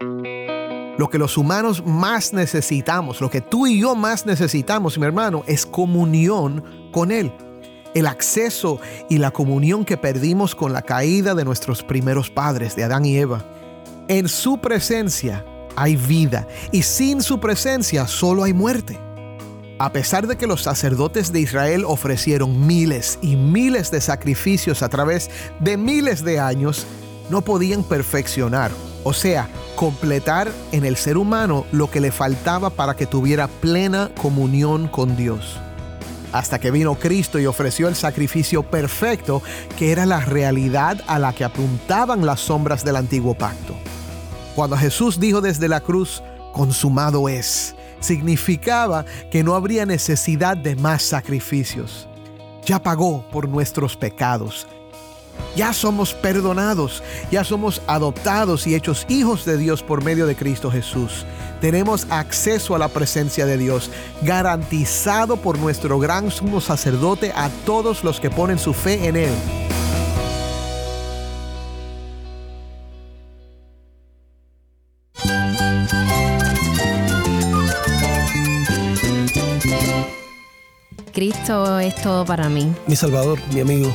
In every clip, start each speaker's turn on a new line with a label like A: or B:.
A: Lo que los humanos más necesitamos, lo que tú y yo más necesitamos, mi hermano, es comunión con Él. El acceso y la comunión que perdimos con la caída de nuestros primeros padres, de Adán y Eva. En su presencia hay vida y sin su presencia solo hay muerte. A pesar de que los sacerdotes de Israel ofrecieron miles y miles de sacrificios a través de miles de años, no podían perfeccionar, o sea, completar en el ser humano lo que le faltaba para que tuviera plena comunión con Dios. Hasta que vino Cristo y ofreció el sacrificio perfecto, que era la realidad a la que apuntaban las sombras del antiguo pacto. Cuando Jesús dijo desde la cruz, consumado es, significaba que no habría necesidad de más sacrificios. Ya pagó por nuestros pecados. Ya somos perdonados, ya somos adoptados y hechos hijos de Dios por medio de Cristo Jesús. Tenemos acceso a la presencia de Dios, garantizado por nuestro gran sumo sacerdote a todos los que ponen su fe en Él.
B: Cristo es todo para mí.
C: Mi Salvador, mi amigo,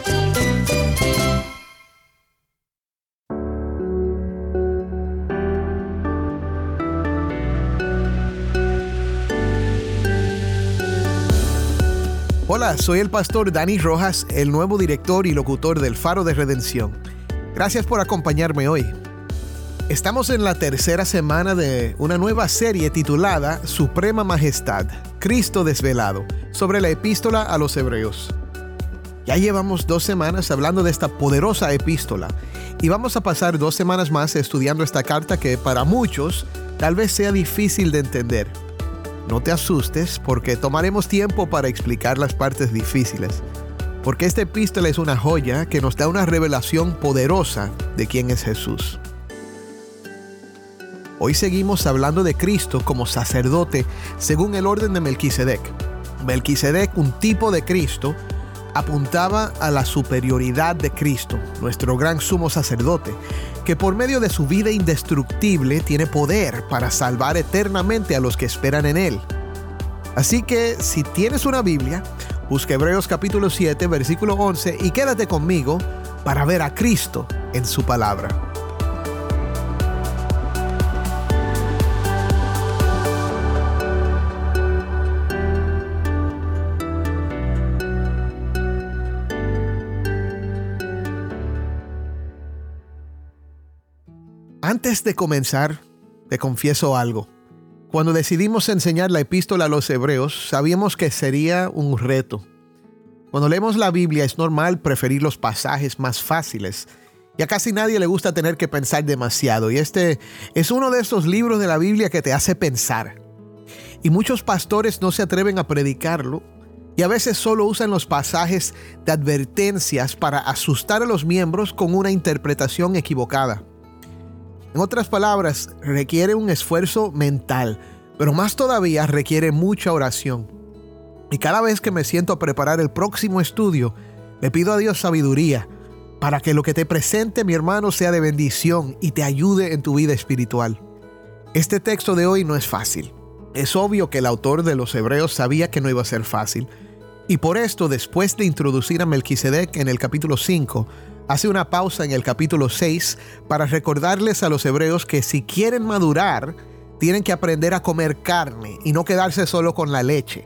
A: Soy el pastor Dani Rojas, el nuevo director y locutor del Faro de Redención. Gracias por acompañarme hoy. Estamos en la tercera semana de una nueva serie titulada Suprema Majestad, Cristo desvelado, sobre la epístola a los Hebreos. Ya llevamos dos semanas hablando de esta poderosa epístola y vamos a pasar dos semanas más estudiando esta carta que para muchos tal vez sea difícil de entender. No te asustes porque tomaremos tiempo para explicar las partes difíciles, porque esta epístola es una joya que nos da una revelación poderosa de quién es Jesús. Hoy seguimos hablando de Cristo como sacerdote según el orden de Melquisedec. Melquisedec, un tipo de Cristo, apuntaba a la superioridad de Cristo, nuestro gran sumo sacerdote, que por medio de su vida indestructible tiene poder para salvar eternamente a los que esperan en Él. Así que si tienes una Biblia, busca Hebreos capítulo 7, versículo 11 y quédate conmigo para ver a Cristo en su palabra. Antes de comenzar, te confieso algo. Cuando decidimos enseñar la epístola a los hebreos, sabíamos que sería un reto. Cuando leemos la Biblia es normal preferir los pasajes más fáciles. Y a casi nadie le gusta tener que pensar demasiado. Y este es uno de esos libros de la Biblia que te hace pensar. Y muchos pastores no se atreven a predicarlo. Y a veces solo usan los pasajes de advertencias para asustar a los miembros con una interpretación equivocada. En otras palabras, requiere un esfuerzo mental, pero más todavía requiere mucha oración. Y cada vez que me siento a preparar el próximo estudio, le pido a Dios sabiduría para que lo que te presente mi hermano sea de bendición y te ayude en tu vida espiritual. Este texto de hoy no es fácil. Es obvio que el autor de los Hebreos sabía que no iba a ser fácil. Y por esto, después de introducir a Melquisedec en el capítulo 5, hace una pausa en el capítulo 6 para recordarles a los hebreos que si quieren madurar, tienen que aprender a comer carne y no quedarse solo con la leche.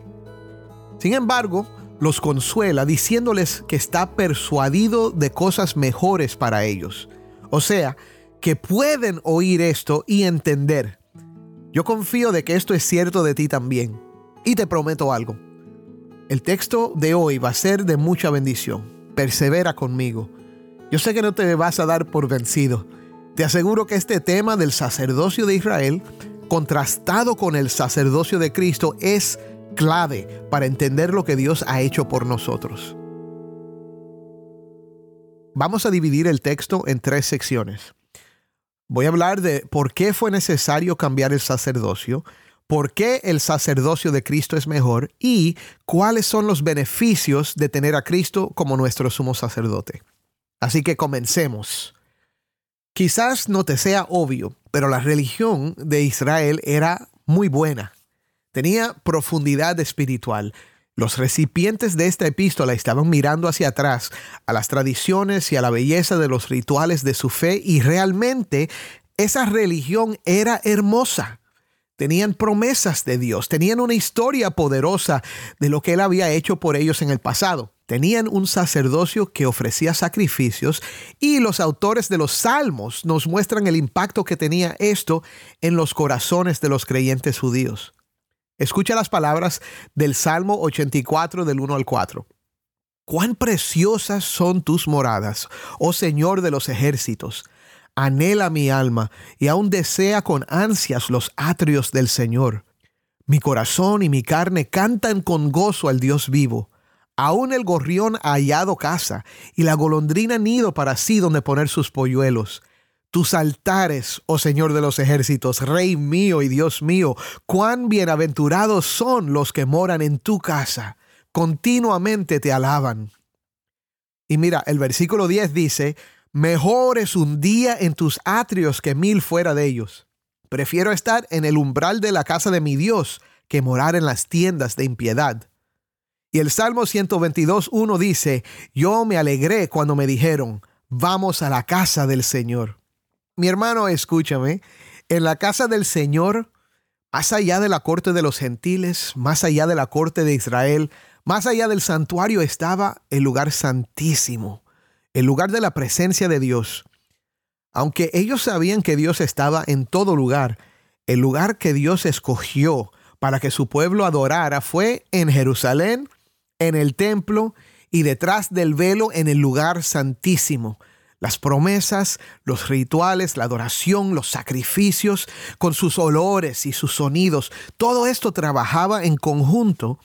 A: Sin embargo, los consuela diciéndoles que está persuadido de cosas mejores para ellos. O sea, que pueden oír esto y entender. Yo confío de que esto es cierto de ti también. Y te prometo algo. El texto de hoy va a ser de mucha bendición. Persevera conmigo. Yo sé que no te vas a dar por vencido. Te aseguro que este tema del sacerdocio de Israel, contrastado con el sacerdocio de Cristo, es clave para entender lo que Dios ha hecho por nosotros. Vamos a dividir el texto en tres secciones. Voy a hablar de por qué fue necesario cambiar el sacerdocio, por qué el sacerdocio de Cristo es mejor y cuáles son los beneficios de tener a Cristo como nuestro sumo sacerdote. Así que comencemos. Quizás no te sea obvio, pero la religión de Israel era muy buena. Tenía profundidad espiritual. Los recipientes de esta epístola estaban mirando hacia atrás a las tradiciones y a la belleza de los rituales de su fe y realmente esa religión era hermosa. Tenían promesas de Dios, tenían una historia poderosa de lo que Él había hecho por ellos en el pasado. Tenían un sacerdocio que ofrecía sacrificios y los autores de los salmos nos muestran el impacto que tenía esto en los corazones de los creyentes judíos. Escucha las palabras del Salmo 84 del 1 al 4. Cuán preciosas son tus moradas, oh Señor de los ejércitos. Anhela mi alma y aún desea con ansias los atrios del Señor. Mi corazón y mi carne cantan con gozo al Dios vivo. Aún el gorrión ha hallado casa y la golondrina nido para sí donde poner sus polluelos tus altares, oh Señor de los ejércitos, Rey mío y Dios mío, cuán bienaventurados son los que moran en tu casa, continuamente te alaban. Y mira, el versículo 10 dice, mejor es un día en tus atrios que mil fuera de ellos. Prefiero estar en el umbral de la casa de mi Dios que morar en las tiendas de impiedad. Y el Salmo 122.1 dice, yo me alegré cuando me dijeron, vamos a la casa del Señor. Mi hermano, escúchame, en la casa del Señor, más allá de la corte de los gentiles, más allá de la corte de Israel, más allá del santuario estaba el lugar santísimo, el lugar de la presencia de Dios. Aunque ellos sabían que Dios estaba en todo lugar, el lugar que Dios escogió para que su pueblo adorara fue en Jerusalén, en el templo y detrás del velo en el lugar santísimo las promesas, los rituales, la adoración, los sacrificios, con sus olores y sus sonidos. Todo esto trabajaba en conjunto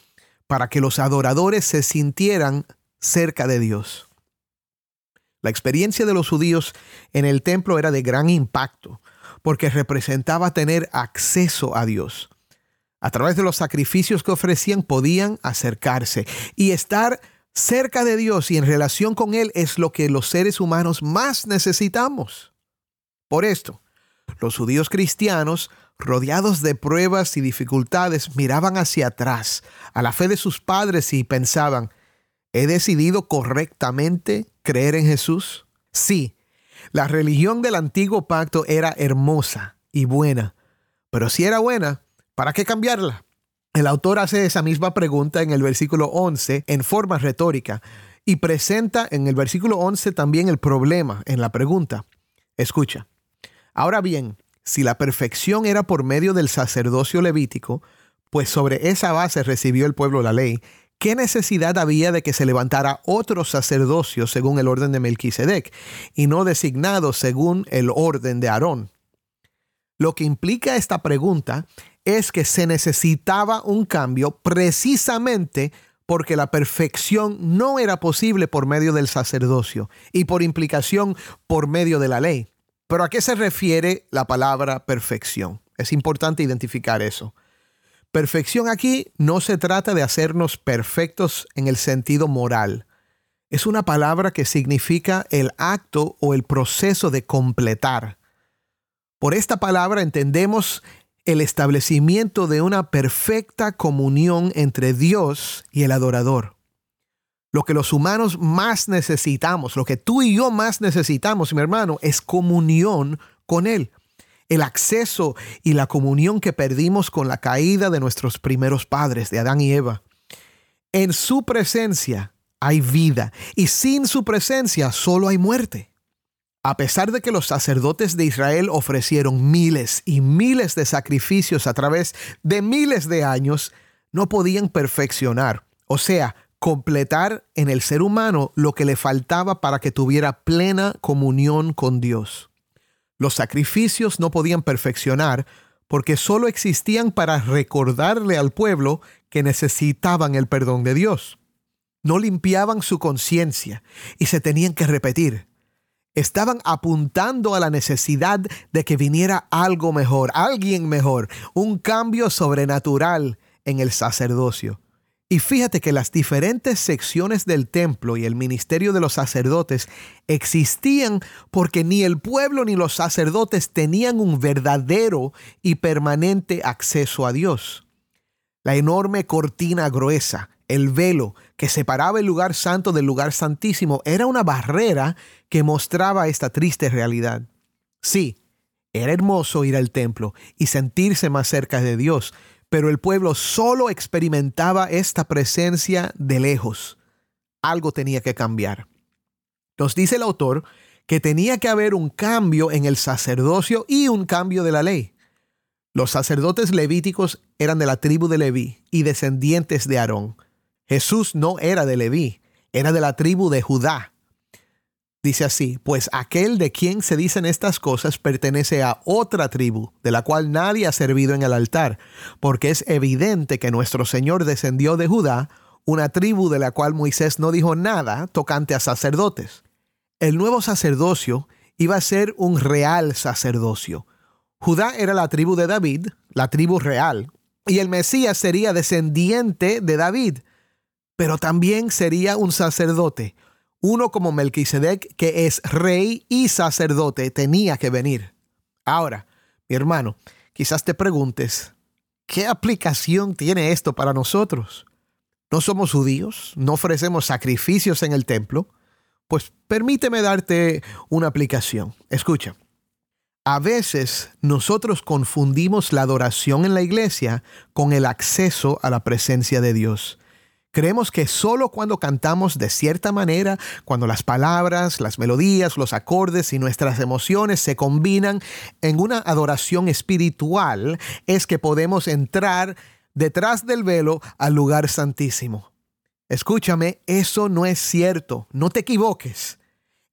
A: para que los adoradores se sintieran cerca de Dios. La experiencia de los judíos en el templo era de gran impacto, porque representaba tener acceso a Dios. A través de los sacrificios que ofrecían podían acercarse y estar cerca de Dios y en relación con Él es lo que los seres humanos más necesitamos. Por esto, los judíos cristianos, rodeados de pruebas y dificultades, miraban hacia atrás a la fe de sus padres y pensaban, ¿he decidido correctamente creer en Jesús? Sí, la religión del antiguo pacto era hermosa y buena, pero si era buena, ¿para qué cambiarla? El autor hace esa misma pregunta en el versículo 11 en forma retórica y presenta en el versículo 11 también el problema en la pregunta. Escucha. Ahora bien, si la perfección era por medio del sacerdocio levítico, pues sobre esa base recibió el pueblo la ley, ¿qué necesidad había de que se levantara otro sacerdocio según el orden de Melquisedec y no designado según el orden de Aarón? Lo que implica esta pregunta es que se necesitaba un cambio precisamente porque la perfección no era posible por medio del sacerdocio y por implicación por medio de la ley. Pero ¿a qué se refiere la palabra perfección? Es importante identificar eso. Perfección aquí no se trata de hacernos perfectos en el sentido moral. Es una palabra que significa el acto o el proceso de completar. Por esta palabra entendemos el establecimiento de una perfecta comunión entre Dios y el adorador. Lo que los humanos más necesitamos, lo que tú y yo más necesitamos, mi hermano, es comunión con Él. El acceso y la comunión que perdimos con la caída de nuestros primeros padres, de Adán y Eva. En su presencia hay vida y sin su presencia solo hay muerte. A pesar de que los sacerdotes de Israel ofrecieron miles y miles de sacrificios a través de miles de años, no podían perfeccionar, o sea, completar en el ser humano lo que le faltaba para que tuviera plena comunión con Dios. Los sacrificios no podían perfeccionar porque solo existían para recordarle al pueblo que necesitaban el perdón de Dios. No limpiaban su conciencia y se tenían que repetir. Estaban apuntando a la necesidad de que viniera algo mejor, alguien mejor, un cambio sobrenatural en el sacerdocio. Y fíjate que las diferentes secciones del templo y el ministerio de los sacerdotes existían porque ni el pueblo ni los sacerdotes tenían un verdadero y permanente acceso a Dios. La enorme cortina gruesa, el velo que separaba el lugar santo del lugar santísimo, era una barrera que mostraba esta triste realidad. Sí, era hermoso ir al templo y sentirse más cerca de Dios, pero el pueblo solo experimentaba esta presencia de lejos. Algo tenía que cambiar. Nos dice el autor que tenía que haber un cambio en el sacerdocio y un cambio de la ley. Los sacerdotes levíticos eran de la tribu de Leví y descendientes de Aarón. Jesús no era de Leví, era de la tribu de Judá. Dice así, pues aquel de quien se dicen estas cosas pertenece a otra tribu, de la cual nadie ha servido en el altar, porque es evidente que nuestro Señor descendió de Judá, una tribu de la cual Moisés no dijo nada tocante a sacerdotes. El nuevo sacerdocio iba a ser un real sacerdocio. Judá era la tribu de David, la tribu real, y el Mesías sería descendiente de David, pero también sería un sacerdote, uno como Melquisedec, que es rey y sacerdote, tenía que venir. Ahora, mi hermano, quizás te preguntes, ¿qué aplicación tiene esto para nosotros? ¿No somos judíos? ¿No ofrecemos sacrificios en el templo? Pues permíteme darte una aplicación. Escucha. A veces nosotros confundimos la adoración en la iglesia con el acceso a la presencia de Dios. Creemos que solo cuando cantamos de cierta manera, cuando las palabras, las melodías, los acordes y nuestras emociones se combinan en una adoración espiritual, es que podemos entrar detrás del velo al lugar santísimo. Escúchame, eso no es cierto, no te equivoques.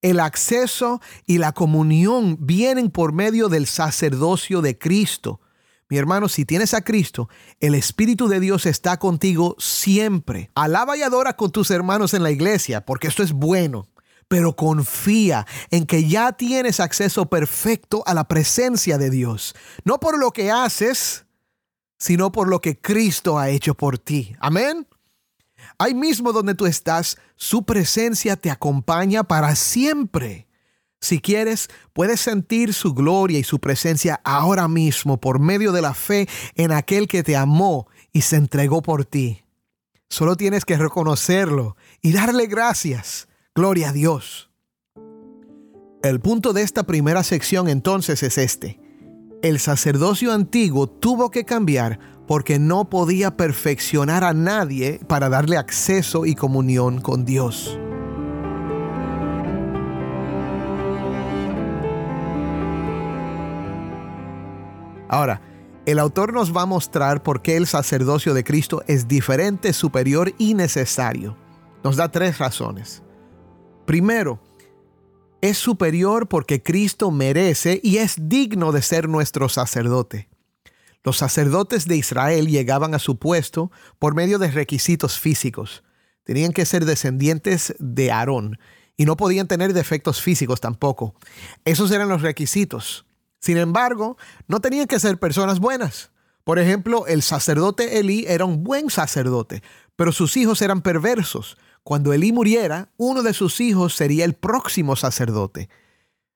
A: El acceso y la comunión vienen por medio del sacerdocio de Cristo. Mi hermano, si tienes a Cristo, el Espíritu de Dios está contigo siempre. Alaba y adora con tus hermanos en la iglesia, porque esto es bueno. Pero confía en que ya tienes acceso perfecto a la presencia de Dios. No por lo que haces, sino por lo que Cristo ha hecho por ti. Amén. Ahí mismo donde tú estás, su presencia te acompaña para siempre. Si quieres, puedes sentir su gloria y su presencia ahora mismo por medio de la fe en aquel que te amó y se entregó por ti. Solo tienes que reconocerlo y darle gracias. Gloria a Dios. El punto de esta primera sección entonces es este. El sacerdocio antiguo tuvo que cambiar porque no podía perfeccionar a nadie para darle acceso y comunión con Dios. Ahora, el autor nos va a mostrar por qué el sacerdocio de Cristo es diferente, superior y necesario. Nos da tres razones. Primero, es superior porque Cristo merece y es digno de ser nuestro sacerdote. Los sacerdotes de Israel llegaban a su puesto por medio de requisitos físicos. Tenían que ser descendientes de Aarón y no podían tener defectos físicos tampoco. Esos eran los requisitos. Sin embargo, no tenían que ser personas buenas. Por ejemplo, el sacerdote Elí era un buen sacerdote, pero sus hijos eran perversos. Cuando Elí muriera, uno de sus hijos sería el próximo sacerdote.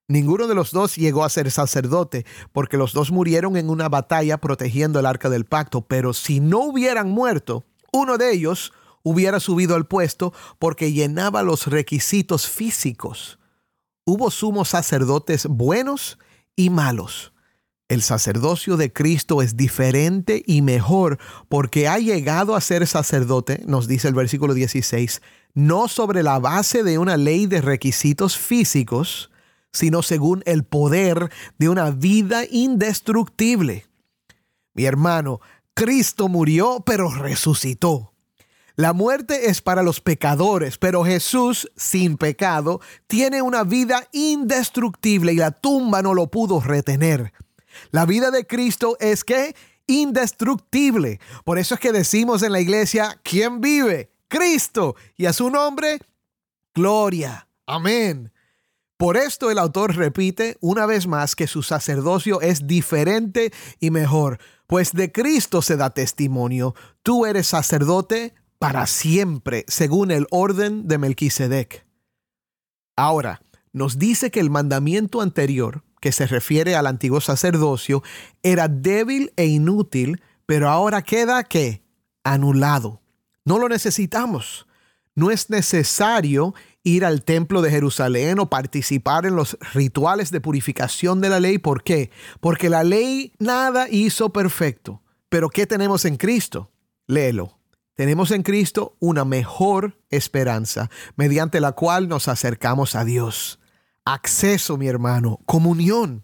A: Ninguno de los dos llegó a ser sacerdote, porque los dos murieron en una batalla protegiendo el arca del pacto, pero si no hubieran muerto, uno de ellos hubiera subido al puesto porque llenaba los requisitos físicos. Hubo sumos sacerdotes buenos y malos. El sacerdocio de Cristo es diferente y mejor porque ha llegado a ser sacerdote, nos dice el versículo 16, no sobre la base de una ley de requisitos físicos, sino según el poder de una vida indestructible. Mi hermano, Cristo murió pero resucitó. La muerte es para los pecadores, pero Jesús, sin pecado, tiene una vida indestructible y la tumba no lo pudo retener. La vida de Cristo es que indestructible. Por eso es que decimos en la iglesia, ¿quién vive? Cristo. Y a su nombre, gloria. Amén. Por esto el autor repite una vez más que su sacerdocio es diferente y mejor, pues de Cristo se da testimonio. Tú eres sacerdote para siempre, según el orden de Melquisedec. Ahora, nos dice que el mandamiento anterior, que se refiere al antiguo sacerdocio, era débil e inútil, pero ahora queda que anulado. No lo necesitamos. No es necesario ir al templo de Jerusalén o participar en los rituales de purificación de la ley. ¿Por qué? Porque la ley nada hizo perfecto. Pero ¿qué tenemos en Cristo? Léelo. Tenemos en Cristo una mejor esperanza, mediante la cual nos acercamos a Dios. Acceso, mi hermano, comunión.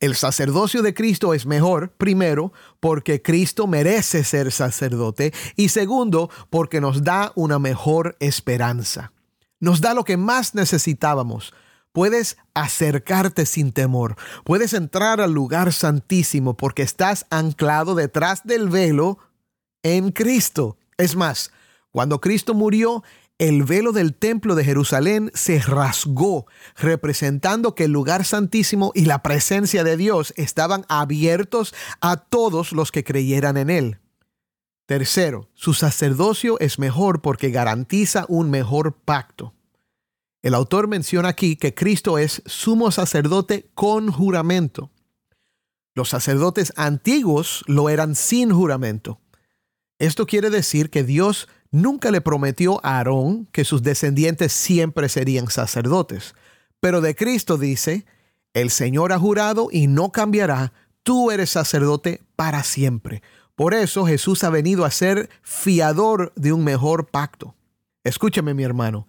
A: El sacerdocio de Cristo es mejor, primero, porque Cristo merece ser sacerdote y segundo, porque nos da una mejor esperanza nos da lo que más necesitábamos. Puedes acercarte sin temor. Puedes entrar al lugar santísimo porque estás anclado detrás del velo en Cristo. Es más, cuando Cristo murió, el velo del templo de Jerusalén se rasgó, representando que el lugar santísimo y la presencia de Dios estaban abiertos a todos los que creyeran en él. Tercero, su sacerdocio es mejor porque garantiza un mejor pacto. El autor menciona aquí que Cristo es sumo sacerdote con juramento. Los sacerdotes antiguos lo eran sin juramento. Esto quiere decir que Dios nunca le prometió a Aarón que sus descendientes siempre serían sacerdotes. Pero de Cristo dice, el Señor ha jurado y no cambiará, tú eres sacerdote para siempre. Por eso Jesús ha venido a ser fiador de un mejor pacto. Escúchame mi hermano,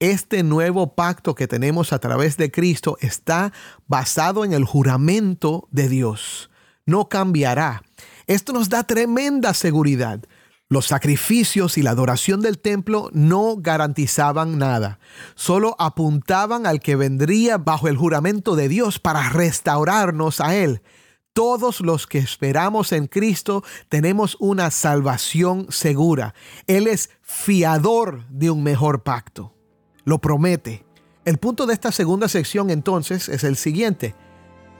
A: este nuevo pacto que tenemos a través de Cristo está basado en el juramento de Dios. No cambiará. Esto nos da tremenda seguridad. Los sacrificios y la adoración del templo no garantizaban nada, solo apuntaban al que vendría bajo el juramento de Dios para restaurarnos a Él. Todos los que esperamos en Cristo tenemos una salvación segura. Él es fiador de un mejor pacto. Lo promete. El punto de esta segunda sección entonces es el siguiente.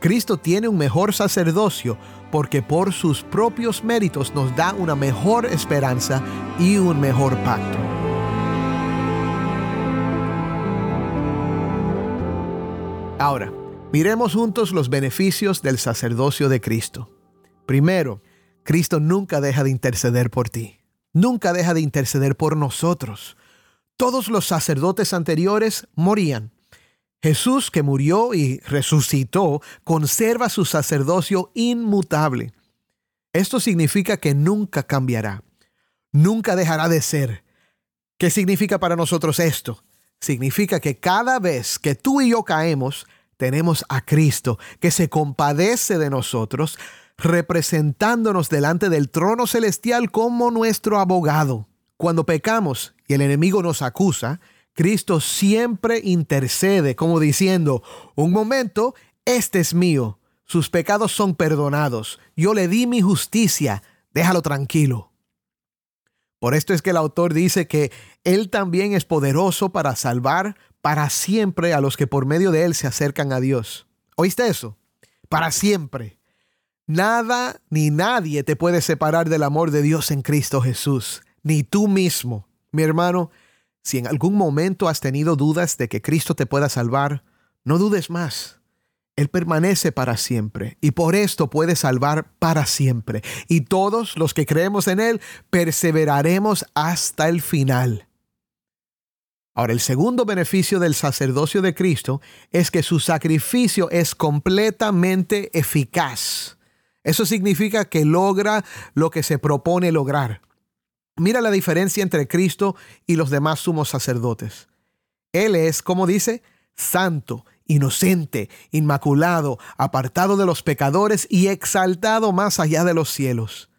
A: Cristo tiene un mejor sacerdocio porque por sus propios méritos nos da una mejor esperanza y un mejor pacto. Ahora, Miremos juntos los beneficios del sacerdocio de Cristo. Primero, Cristo nunca deja de interceder por ti. Nunca deja de interceder por nosotros. Todos los sacerdotes anteriores morían. Jesús, que murió y resucitó, conserva su sacerdocio inmutable. Esto significa que nunca cambiará. Nunca dejará de ser. ¿Qué significa para nosotros esto? Significa que cada vez que tú y yo caemos, tenemos a Cristo que se compadece de nosotros, representándonos delante del trono celestial como nuestro abogado. Cuando pecamos y el enemigo nos acusa, Cristo siempre intercede como diciendo, un momento, este es mío, sus pecados son perdonados, yo le di mi justicia, déjalo tranquilo. Por esto es que el autor dice que Él también es poderoso para salvar para siempre a los que por medio de Él se acercan a Dios. ¿Oíste eso? Para siempre. Nada ni nadie te puede separar del amor de Dios en Cristo Jesús, ni tú mismo. Mi hermano, si en algún momento has tenido dudas de que Cristo te pueda salvar, no dudes más. Él permanece para siempre y por esto puede salvar para siempre. Y todos los que creemos en Él perseveraremos hasta el final. Ahora, el segundo beneficio del sacerdocio de Cristo es que su sacrificio es completamente eficaz. Eso significa que logra lo que se propone lograr. Mira la diferencia entre Cristo y los demás sumos sacerdotes. Él es, como dice, santo, inocente, inmaculado, apartado de los pecadores y exaltado más allá de los cielos.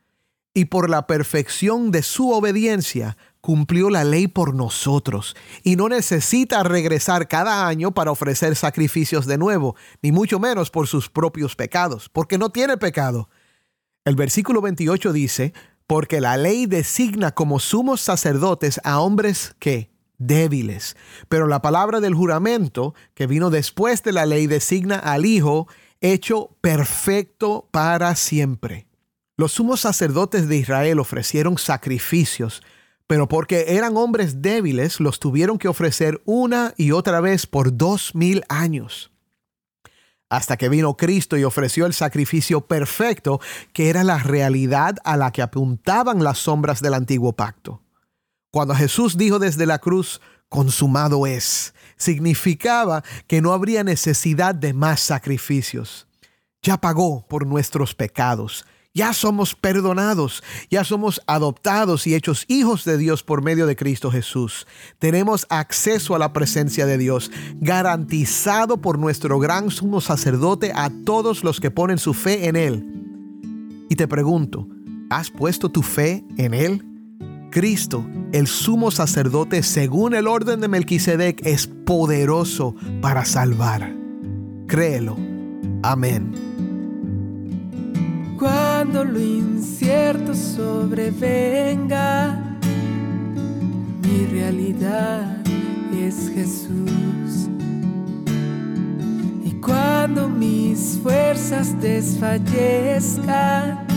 A: y por la perfección de su obediencia cumplió la ley por nosotros y no necesita regresar cada año para ofrecer sacrificios de nuevo, ni mucho menos por sus propios pecados, porque no tiene pecado. El versículo 28 dice, porque la ley designa como sumos sacerdotes a hombres que débiles, pero la palabra del juramento que vino después de la ley designa al Hijo hecho perfecto para siempre. Los sumos sacerdotes de Israel ofrecieron sacrificios, pero porque eran hombres débiles, los tuvieron que ofrecer una y otra vez por dos mil años. Hasta que vino Cristo y ofreció el sacrificio perfecto, que era la realidad a la que apuntaban las sombras del antiguo pacto. Cuando Jesús dijo desde la cruz, consumado es, significaba que no habría necesidad de más sacrificios. Ya pagó por nuestros pecados. Ya somos perdonados, ya somos adoptados y hechos hijos de Dios por medio de Cristo Jesús. Tenemos acceso a la presencia de Dios, garantizado por nuestro gran sumo sacerdote a todos los que ponen su fe en Él. Y te pregunto, ¿has puesto tu fe en Él? Cristo, el sumo sacerdote según el orden de Melquisedec, es poderoso para salvar. Créelo. Amén.
B: Cuando lo incierto sobrevenga, mi realidad es Jesús. Y cuando mis fuerzas desfallezcan,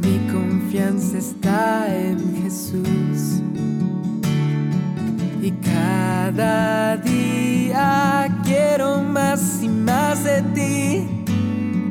B: mi confianza está en Jesús. Y cada día quiero más y más de ti.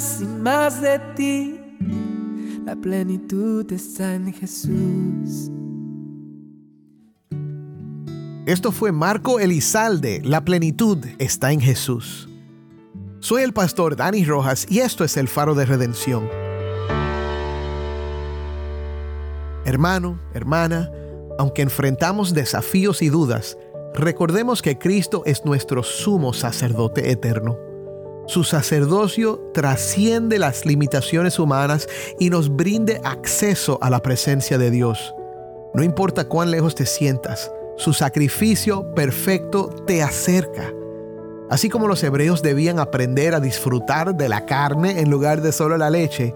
B: Más y más de ti. La plenitud está en Jesús.
A: Esto fue Marco Elizalde, La plenitud está en Jesús. Soy el pastor Dani Rojas y esto es el faro de redención. Hermano, hermana, aunque enfrentamos desafíos y dudas, recordemos que Cristo es nuestro sumo sacerdote eterno. Su sacerdocio trasciende las limitaciones humanas y nos brinde acceso a la presencia de Dios. No importa cuán lejos te sientas, su sacrificio perfecto te acerca. Así como los hebreos debían aprender a disfrutar de la carne en lugar de solo la leche,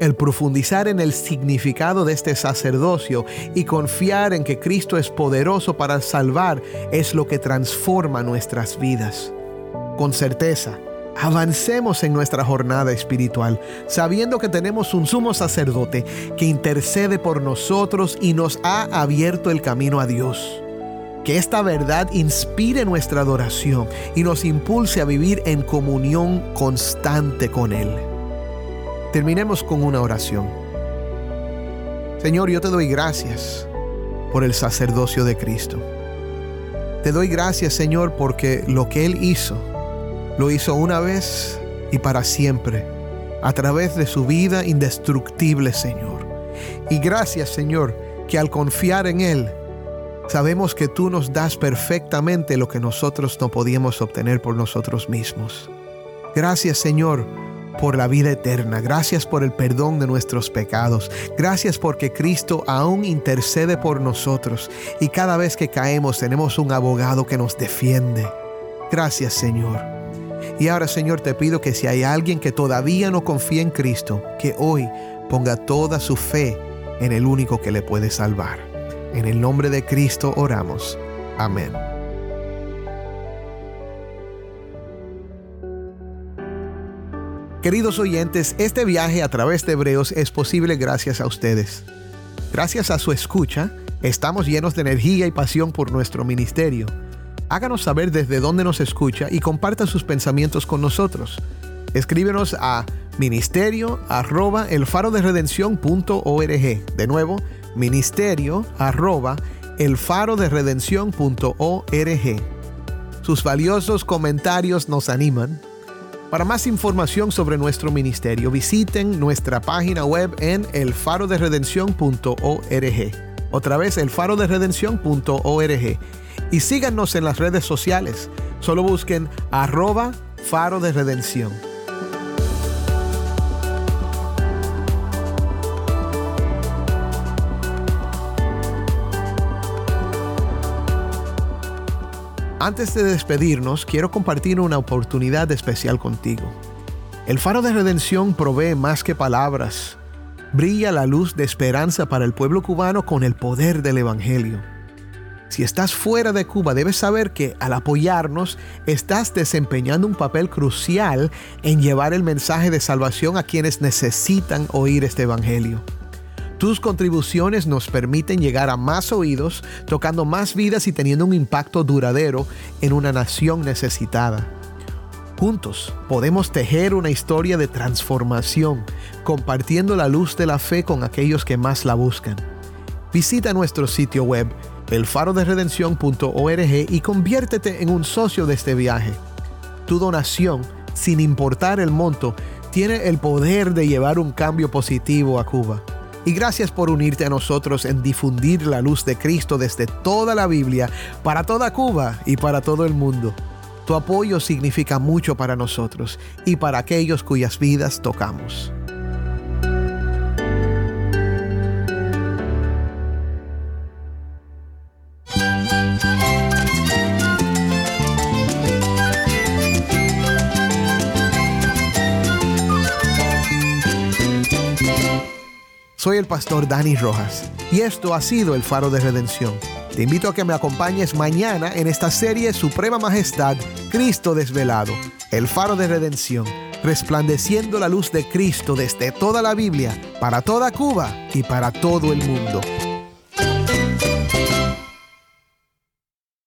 A: el profundizar en el significado de este sacerdocio y confiar en que Cristo es poderoso para salvar es lo que transforma nuestras vidas. Con certeza, avancemos en nuestra jornada espiritual, sabiendo que tenemos un sumo sacerdote que intercede por nosotros y nos ha abierto el camino a Dios. Que esta verdad inspire nuestra adoración y nos impulse a vivir en comunión constante con Él. Terminemos con una oración. Señor, yo te doy gracias por el sacerdocio de Cristo. Te doy gracias, Señor, porque lo que Él hizo, lo hizo una vez y para siempre, a través de su vida indestructible, Señor. Y gracias, Señor, que al confiar en Él, sabemos que tú nos das perfectamente lo que nosotros no podíamos obtener por nosotros mismos. Gracias, Señor, por la vida eterna. Gracias por el perdón de nuestros pecados. Gracias porque Cristo aún intercede por nosotros y cada vez que caemos tenemos un abogado que nos defiende. Gracias Señor. Y ahora Señor te pido que si hay alguien que todavía no confía en Cristo, que hoy ponga toda su fe en el único que le puede salvar. En el nombre de Cristo oramos. Amén. Queridos oyentes, este viaje a través de Hebreos es posible gracias a ustedes. Gracias a su escucha, estamos llenos de energía y pasión por nuestro ministerio. Háganos saber desde dónde nos escucha y comparta sus pensamientos con nosotros. Escríbenos a ministerio arroba el faro de De nuevo, ministerio arroba el faro de Sus valiosos comentarios nos animan. Para más información sobre nuestro ministerio, visiten nuestra página web en elfaroderedención.org. Otra vez, elfaroderedención.org. Y síganos en las redes sociales. Solo busquen arroba faro de redención. Antes de despedirnos, quiero compartir una oportunidad especial contigo. El faro de redención provee más que palabras. Brilla la luz de esperanza para el pueblo cubano con el poder del Evangelio. Si estás fuera de Cuba, debes saber que al apoyarnos, estás desempeñando un papel crucial en llevar el mensaje de salvación a quienes necesitan oír este Evangelio. Tus contribuciones nos permiten llegar a más oídos, tocando más vidas y teniendo un impacto duradero en una nación necesitada. Juntos podemos tejer una historia de transformación, compartiendo la luz de la fe con aquellos que más la buscan. Visita nuestro sitio web, elfaroderedención.org y conviértete en un socio de este viaje. Tu donación, sin importar el monto, tiene el poder de llevar un cambio positivo a Cuba. Y gracias por unirte a nosotros en difundir la luz de Cristo desde toda la Biblia, para toda Cuba y para todo el mundo. Tu apoyo significa mucho para nosotros y para aquellos cuyas vidas tocamos. Soy el pastor Dani Rojas y esto ha sido el Faro de Redención. Te invito a que me acompañes mañana en esta serie Suprema Majestad, Cristo Desvelado, el Faro de Redención, resplandeciendo la luz de Cristo desde toda la Biblia, para toda Cuba y para todo el mundo.